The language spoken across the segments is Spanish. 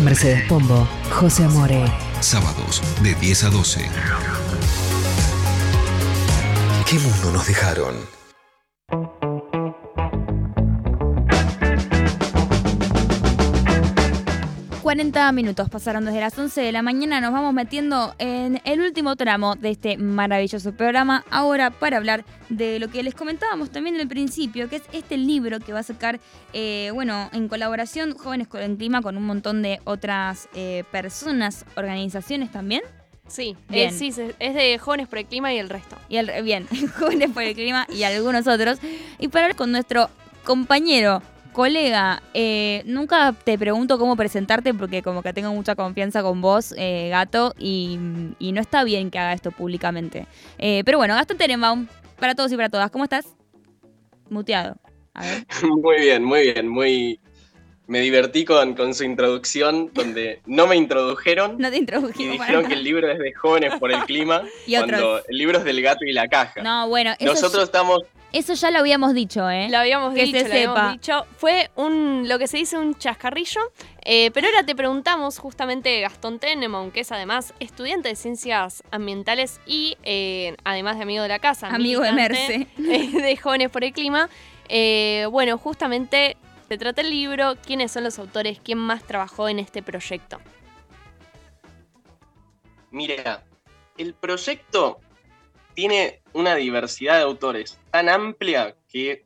Mercedes Pombo, José Amore. Sábados de 10 a 12. ¿Qué mundo nos dejaron? 40 minutos pasaron desde las 11 de la mañana. Nos vamos metiendo en el último tramo de este maravilloso programa. Ahora para hablar de lo que les comentábamos también en el principio, que es este libro que va a sacar, eh, bueno, en colaboración Jóvenes con el Clima con un montón de otras eh, personas, organizaciones también. Sí, eh, sí, es de Jóvenes por el Clima y el resto. Y el, bien, Jóvenes por el Clima y algunos otros. Y para hablar con nuestro compañero, colega, eh, nunca te pregunto cómo presentarte porque como que tengo mucha confianza con vos, eh, Gato, y, y no está bien que haga esto públicamente. Eh, pero bueno, Gastón Terenbaum, para todos y para todas, ¿cómo estás? Muteado. A ver. Muy bien, muy bien, muy... Me divertí con, con su introducción, donde no me introdujeron No te y introdujimos para dijeron que el libro es de jóvenes por el clima, Y otros. cuando el libro es del gato y la caja. No, bueno, eso, Nosotros estamos... eso ya lo habíamos dicho, ¿eh? Lo habíamos Que dicho, se lo habíamos sepa. dicho. Fue un, lo que se dice un chascarrillo. eh, pero ahora te preguntamos justamente Gastón Tenemon, que es además estudiante de ciencias ambientales y eh, además de amigo de la casa. Amigo de Merce. eh, de Jóvenes por el Clima. Eh, bueno, justamente se trata el libro, quiénes son los autores, quién más trabajó en este proyecto. Mira, el proyecto tiene una diversidad de autores tan amplia que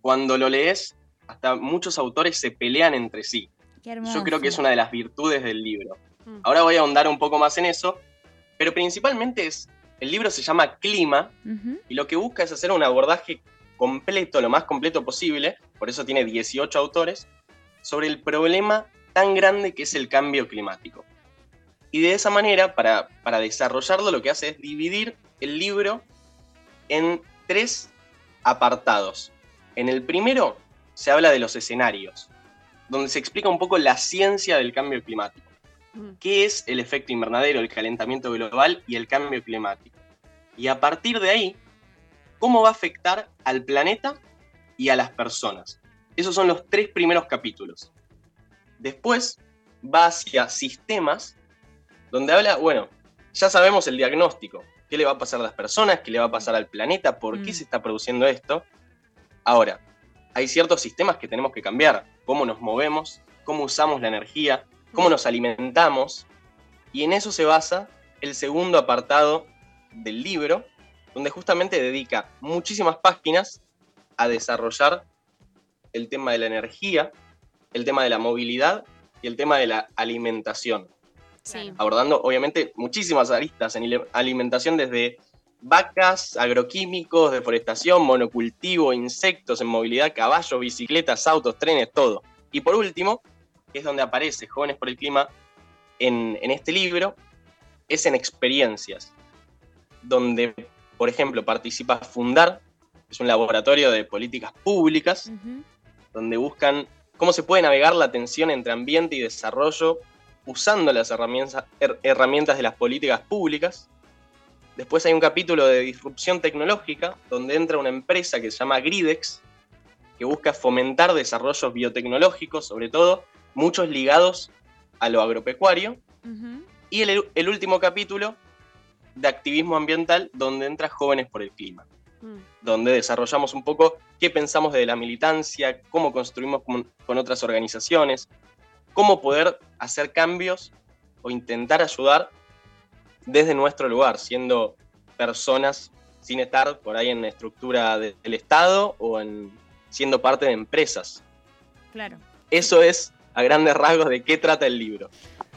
cuando lo lees, hasta muchos autores se pelean entre sí. Yo creo que es una de las virtudes del libro. Mm. Ahora voy a ahondar un poco más en eso, pero principalmente es, el libro se llama Clima y lo que busca es hacer un abordaje completo, lo más completo posible, por eso tiene 18 autores, sobre el problema tan grande que es el cambio climático. Y de esa manera, para, para desarrollarlo, lo que hace es dividir el libro en tres apartados. En el primero se habla de los escenarios, donde se explica un poco la ciencia del cambio climático. ¿Qué es el efecto invernadero, el calentamiento global y el cambio climático? Y a partir de ahí, ¿cómo va a afectar al planeta y a las personas? Esos son los tres primeros capítulos. Después va hacia sistemas, donde habla, bueno, ya sabemos el diagnóstico, qué le va a pasar a las personas, qué le va a pasar al planeta, por qué Mm. se está produciendo esto. Ahora, hay ciertos sistemas que tenemos que cambiar, cómo nos movemos, cómo usamos la energía, cómo nos alimentamos, y en eso se basa el segundo apartado del libro, donde justamente dedica muchísimas páginas a desarrollar el tema de la energía, el tema de la movilidad y el tema de la alimentación, Sí. abordando obviamente muchísimas aristas en alimentación desde vacas, agroquímicos, deforestación, monocultivo, insectos en movilidad, caballos, bicicletas, autos, trenes, todo. Y por último, que es donde aparece Jóvenes por el Clima en, en este libro, es en experiencias, donde, por ejemplo, participa Fundar, que es un laboratorio de políticas públicas, donde buscan cómo se puede navegar la tensión entre ambiente y desarrollo usando las herramientas, her- herramientas de las políticas públicas. Después hay un capítulo de disrupción tecnológica, donde entra una empresa que se llama Gridex, que busca fomentar desarrollos biotecnológicos, sobre todo muchos ligados a lo agropecuario. Ujú. Y el, el último capítulo de activismo ambiental, donde entra Jóvenes por el Clima Mm. donde desarrollamos un poco qué pensamos de la militancia, cómo construimos con, con otras organizaciones, cómo poder hacer cambios o intentar ayudar desde nuestro lugar, siendo personas sin estar por ahí en la estructura de- del Estado o en, siendo parte de empresas. Claro. Eso es a grandes rasgos de qué trata el libro.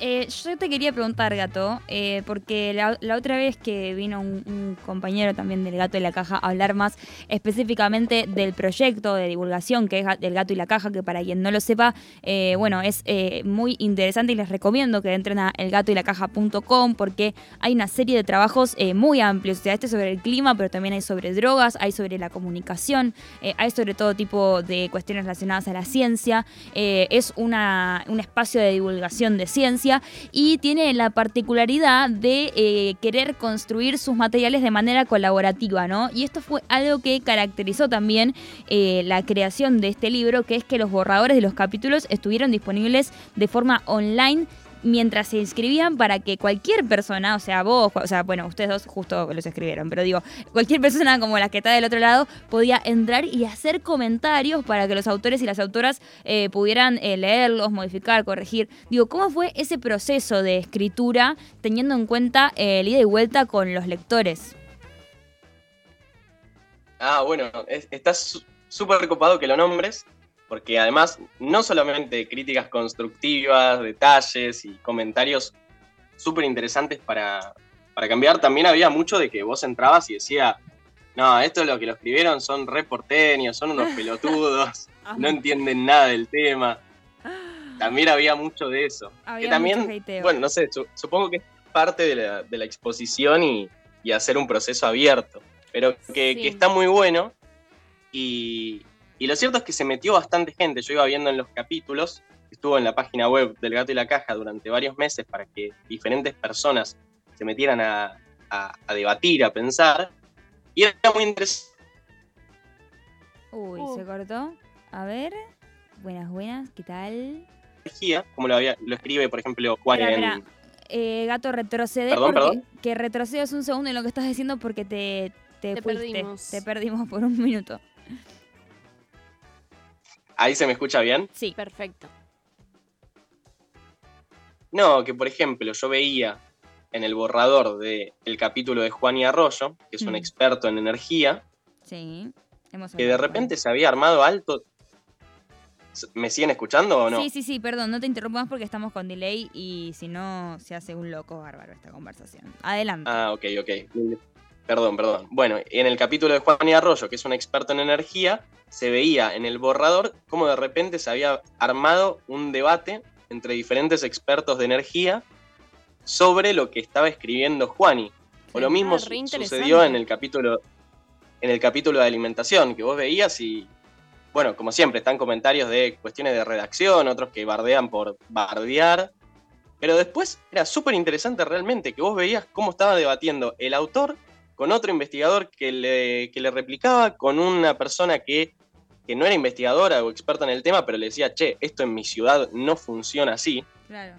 Eh, yo te quería preguntar, Gato, eh, porque la, otra vez que vino un, compañero también del Gato y la Caja a hablar más específicamente del proyecto de divulgación que es del Gato y la Caja, que para quien no lo sepa, eh, bueno, es eh, muy interesante y les recomiendo que entren a elgatoylacaja.com porque hay una serie de trabajos muy amplios. O sea, este es sobre el clima, pero también hay sobre drogas, hay sobre la comunicación, hay sobre todo tipo de cuestiones relacionadas a la ciencia. Es una, un espacio de divulgación de ciencia y tiene la particularidad de eh, querer construir sus materiales de manera colaborativa, ¿no? Y esto fue algo que caracterizó también eh, la creación de este libro, que es que los borradores de los capítulos estuvieron disponibles de forma online mientras se inscribían para que cualquier persona, o sea, vos, o sea, bueno, ustedes dos justo los escribieron, pero digo, cualquier persona como la que está del otro lado podía entrar y hacer comentarios para que los autores y las autoras eh, pudieran eh, leerlos, modificar, corregir. Digo, ¿cómo fue ese proceso de escritura teniendo en cuenta eh, el ida y vuelta con los lectores? Ah, bueno, es- está su- súper copado que lo nombres, porque además no solamente críticas constructivas, detalles y comentarios súper interesantes para, para cambiar, también había mucho de que vos entrabas y decía, no, esto es lo que lo escribieron, son re porteños, son unos pelotudos, no entienden nada del tema. También había mucho de eso. Había que también, bueno, no sé, su- supongo que es parte de la, de la exposición y, y hacer un proceso abierto, pero que, Sí. que está muy bueno. Y, y lo cierto es que se metió bastante gente. Yo iba viendo en los capítulos, estuvo en la página web del Gato y la Caja durante varios meses para que diferentes personas se metieran a, a- a debatir, a pensar. Y era muy interesante. Uy, Uh. se cortó. A ver. Buenas, buenas, ¿qué tal? como lo, había- lo escribe, por ejemplo, Juan Espera, en-. Eh, gato, retrocede Perdón, porque perdón. que retrocedas un segundo en lo que estás diciendo porque te, te, Te fuiste. perdimos. Te perdimos por un minuto. Ahí se me escucha bien. Sí. Perfecto. No, que por ejemplo yo veía en el borrador del capítulo de Juan y Arroyo, que es un Mm. experto en energía, Sí. Hemos que de repente se había armado alto. ¿Me siguen escuchando o no? Sí, sí, sí, perdón, no te interrumpo más porque estamos con delay y si no se hace un loco bárbaro esta conversación. Adelante. Ah, ok, ok. Perdón, perdón. Bueno, en el capítulo de Juan y Arroyo, que es un experto en energía, se veía en el borrador cómo de repente se había armado un debate entre diferentes expertos de energía sobre lo que estaba escribiendo Juani. O lo mismo Ah, sucedió en el capítulo en el capítulo de alimentación, que vos veías y bueno, como siempre, están comentarios de cuestiones de redacción, otros que bardean por bardear. Pero después era súper interesante realmente que vos veías cómo estaba debatiendo el autor con otro investigador que le, que le replicaba, con una persona que, que no era investigadora o experta en el tema, pero le decía, che, esto en mi ciudad no funciona así. Claro.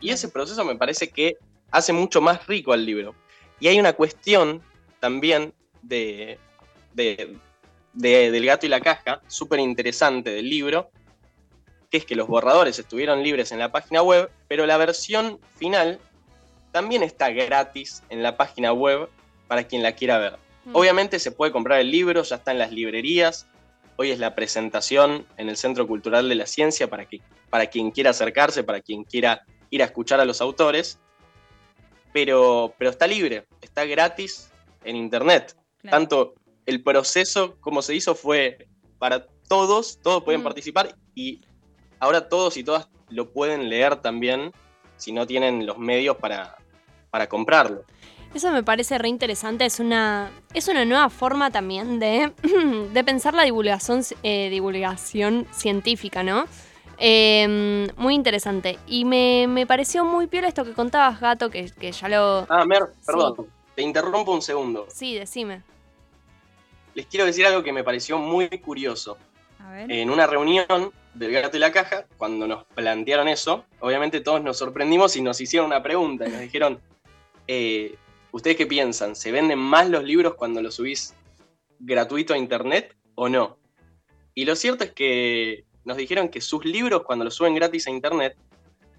Y ese proceso me parece que hace mucho más rico al libro. Y hay una cuestión también de, de- de- del gato y la caja, súper interesante del libro, que es que los borradores estuvieron libres en la página web, pero la versión final también está gratis en la página web para quien la quiera ver. Mm. Obviamente se puede comprar el libro, ya está en las librerías. Hoy es la presentación en el Centro Cultural de la Ciencia para, que, para quien quiera acercarse, para quien quiera ir a escuchar a los autores. Pero, pero está libre, está gratis en internet. claro. Tanto el proceso como se hizo fue para todos, todos pueden Mm. participar y ahora todos y todas lo pueden leer también si no tienen los medios para, para comprarlo. Eso me parece re interesante, es una, es una nueva forma también de, de pensar la divulgación, eh, divulgación científica, ¿no? Eh, muy interesante. Y me, me pareció muy piola esto que contabas, Gato, que, que ya lo... Ah, Mer, perdón, te interrumpo un segundo. Sí, decime. Les quiero decir algo que me pareció muy curioso. A ver. En una reunión del gato y la caja, cuando nos plantearon eso, obviamente todos nos sorprendimos y nos hicieron una pregunta. Y nos dijeron, eh, ¿ustedes qué piensan? ¿Se venden más los libros cuando los subís gratuito a internet o no? Y lo cierto es que nos dijeron que sus libros cuando los suben gratis a internet,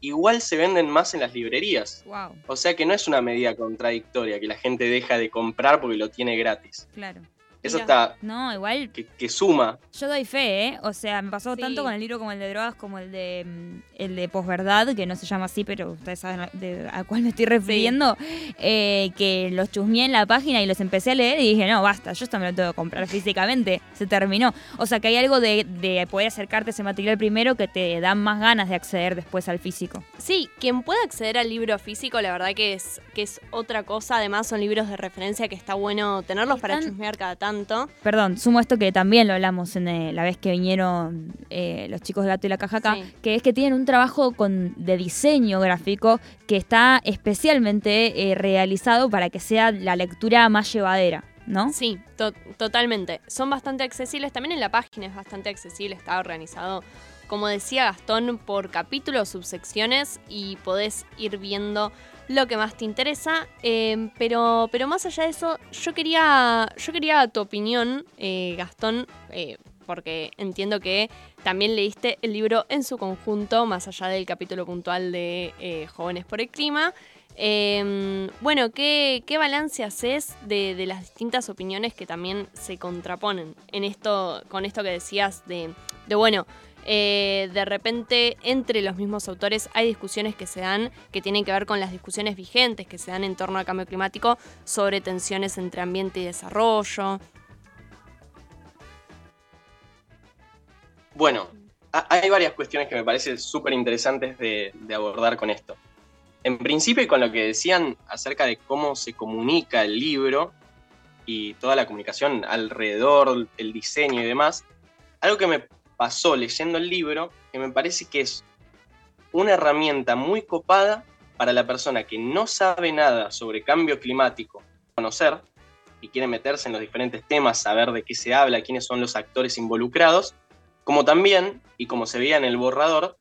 igual se venden más en las librerías. Wow, O sea que no es una medida contradictoria que la gente deja de comprar porque lo tiene gratis. claro. Eso Mira. está, No, igual que, que suma. yo doy fe, ¿eh? O sea, me pasó Sí. tanto con el libro como el de drogas como el de mm, el de posverdad, que no se llama así, pero ustedes saben a- de- a cuál me estoy refiriendo, eh, que los chusmeé en la página y los empecé a leer y dije, no, basta, yo esto me lo tengo que comprar físicamente, se terminó. O sea, que hay algo de, de poder acercarte a ese material primero que te da más ganas de acceder después al físico. Sí, quien pueda acceder al libro físico, la verdad que es, que es otra cosa. Además, son libros de referencia que está bueno tenerlos para chusmear cada tanto. Tanto. Perdón, sumo esto que también lo hablamos en eh, la vez que vinieron eh, los chicos de Gato y la Caja acá, Sí. que es que tienen un trabajo con, de diseño gráfico que está especialmente eh, realizado para que sea la lectura más llevadera, ¿no? Sí, to- totalmente. Son bastante accesibles. También en la página es bastante accesible. Está organizado, como decía Gastón, por capítulos, subsecciones y podés ir viendo lo que más te interesa. Eh, pero, pero más allá de eso, yo quería, yo quería tu opinión, eh, Gastón, eh, porque entiendo que también leíste el libro en su conjunto, más allá del capítulo puntual de eh, Jóvenes por el Clima. Eh, bueno, ¿qué, qué balance haces de, de las distintas opiniones que también se contraponen en esto, con esto que decías de, de bueno, eh, de repente entre los mismos autores hay discusiones que se dan que tienen que ver con las discusiones vigentes que se dan en torno al cambio climático sobre tensiones entre ambiente y desarrollo. Bueno, ha- hay varias cuestiones que me parecen súper interesantes de, de abordar con esto. En principio, y con lo que decían acerca de cómo se comunica el libro y toda la comunicación alrededor, el diseño y demás, algo que me pasó leyendo el libro, que me parece que es una herramienta muy copada para la persona que no sabe nada sobre cambio climático, conocer y quiere meterse en los diferentes temas, saber de qué se habla, quiénes son los actores involucrados, como también, y como se veía en el borrador,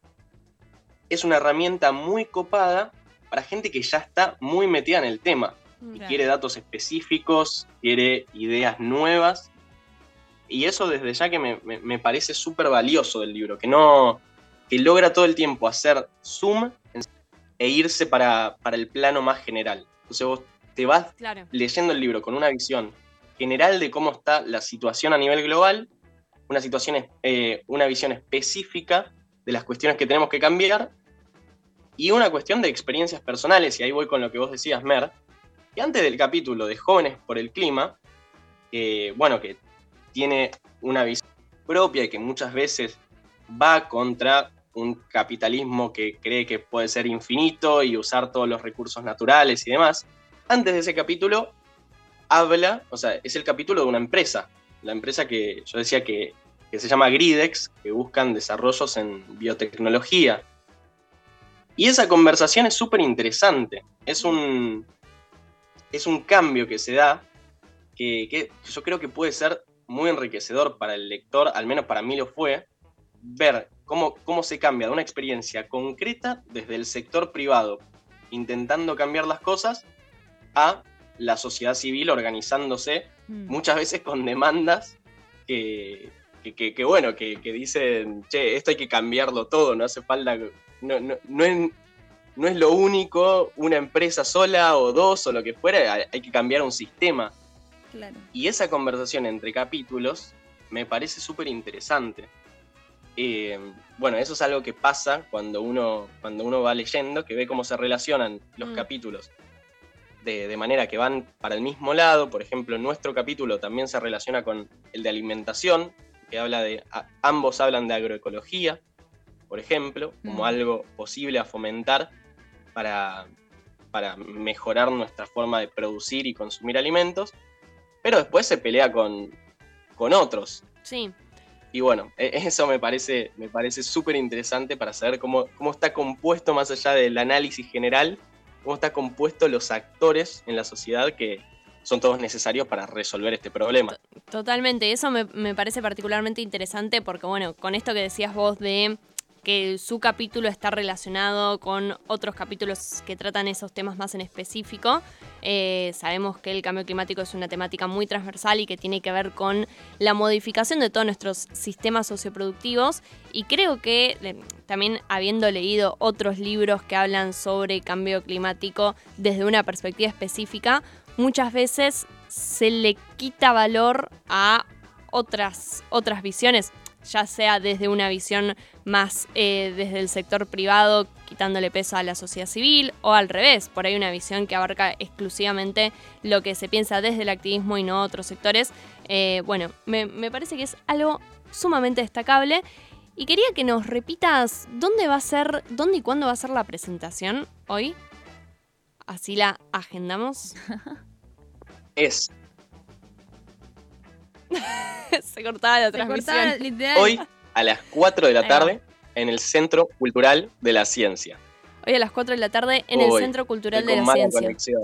es una herramienta muy copada para gente que ya está muy metida en el tema y quiere datos específicos, quiere ideas nuevas. Y eso desde ya que me, me- me parece súper valioso del libro, que no que logra todo el tiempo hacer zoom e irse para, para el plano más general. Entonces vos te vas Claro. leyendo el libro con una visión general de cómo está la situación a nivel global, una, situación, eh, una visión específica de las cuestiones que tenemos que cambiar y una cuestión de experiencias personales, y ahí voy con lo que vos decías, Mer, que antes del capítulo de Jóvenes por el Clima, eh, bueno, que tiene una visión propia y que muchas veces va contra un capitalismo que cree que puede ser infinito y usar todos los recursos naturales y demás, antes de ese capítulo habla, o sea, es el capítulo de una empresa, la empresa que yo decía que, que se llama Gridex, que buscan desarrollos en biotecnología. Y esa conversación es súper interesante, es un, es un cambio que se da que, que yo creo que puede ser muy enriquecedor para el lector, al menos para mí lo fue, ver cómo, cómo se cambia de una experiencia concreta desde el sector privado, intentando cambiar las cosas, a la sociedad civil organizándose, Mm. muchas veces con demandas que, que, que- que, bueno, que, que dicen, che, esto hay que cambiarlo todo, no hace falta, no, no, no es, no es lo único, una empresa sola o dos o lo que fuera, hay que cambiar un sistema. Claro. Y esa conversación entre capítulos me parece súper interesante. Eh, bueno, eso es algo que pasa cuando uno, cuando uno va leyendo, que ve cómo se relacionan los Mm. capítulos de, de manera que van para el mismo lado. Por ejemplo, nuestro capítulo también se relaciona con el de alimentación, que habla de. a- ambos hablan de agroecología, por ejemplo, como Mm. algo posible a fomentar para, para mejorar nuestra forma de producir y consumir alimentos pero después se pelea con, con otros. Sí, Y bueno, e- eso me parece me parece súper interesante para saber cómo, cómo está compuesto, más allá del análisis general, cómo está compuesto los actores en la sociedad que son todos necesarios para resolver este problema. Totalmente, eso me, me parece particularmente interesante porque, bueno, con esto que decías vos de que su capítulo está relacionado con otros capítulos que tratan esos temas más en específico, eh, sabemos que el cambio climático es una temática muy transversal y que tiene que ver con la modificación de todos nuestros sistemas socioproductivos. Y creo que eh, también habiendo leído otros libros que hablan sobre cambio climático desde una perspectiva específica, muchas veces se le quita valor a otras, otras visiones, ya sea desde una visión más eh, desde el sector privado, quitándole peso a la sociedad civil, o al revés, por ahí una visión que abarca exclusivamente lo que se piensa desde el activismo y no otros sectores. Eh, bueno, me, me parece que es algo sumamente destacable. Y quería que nos repitas dónde va a ser, dónde y cuándo va a ser la presentación hoy. Así la agendamos. Es Se cortaba la Se transmisión. cortaba, literal. Hoy a las 4 de la tarde en el Centro Cultural de la Ciencia. Hoy a las 4 de la tarde en el Centro Cultural de la mala Ciencia. conexión.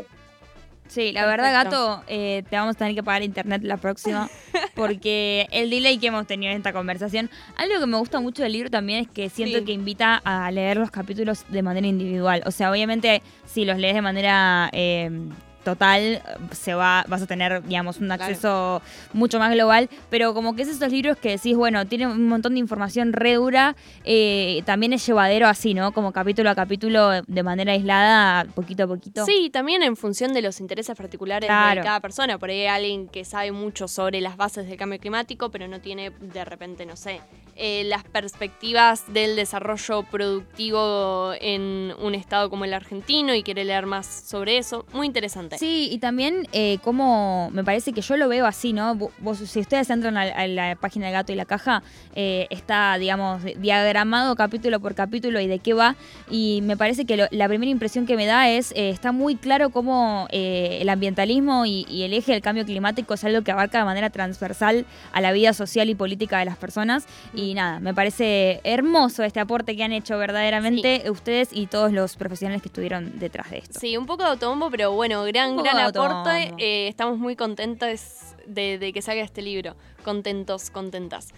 Sí, la verdad, gato, eh, te vamos a tener que pagar internet la próxima porque el delay que hemos tenido en esta conversación. Algo que me gusta mucho del libro también es que siento Sí. que invita a leer los capítulos de manera individual. O sea, obviamente, si los lees de manera eh, total, se va, vas a tener, digamos, un Claro. acceso mucho más global. Pero como que es esos libros que decís, bueno, tienen un montón de información re dura, eh, también es llevadero así, ¿no? Como capítulo a capítulo, de manera aislada, poquito a poquito. Sí, también en función de los intereses particulares Claro. de cada persona. Por ahí hay alguien que sabe mucho sobre las bases del cambio climático, pero no tiene de repente, no sé, eh, las perspectivas del desarrollo productivo en un estado como el argentino y quiere leer más sobre eso. Muy interesante. Sí, y también eh, como me parece que yo lo veo así, ¿no? Vo- Vos, si ustedes entran a, a la página del gato y la caja, eh, está, digamos, diagramado capítulo por capítulo y de qué va. Y me parece que lo- la primera impresión que me da es, eh, está muy claro cómo eh, el ambientalismo y, y el eje del cambio climático es algo que abarca de manera transversal a la vida social y política de las personas. Y nada, me parece hermoso este aporte que han hecho verdaderamente ustedes y todos los profesionales que estuvieron detrás de esto. Sí, un poco de autobombo, pero bueno, gran, Gran aporte. Eh, estamos muy contentos de, de que salga este libro. Contentos, contentas.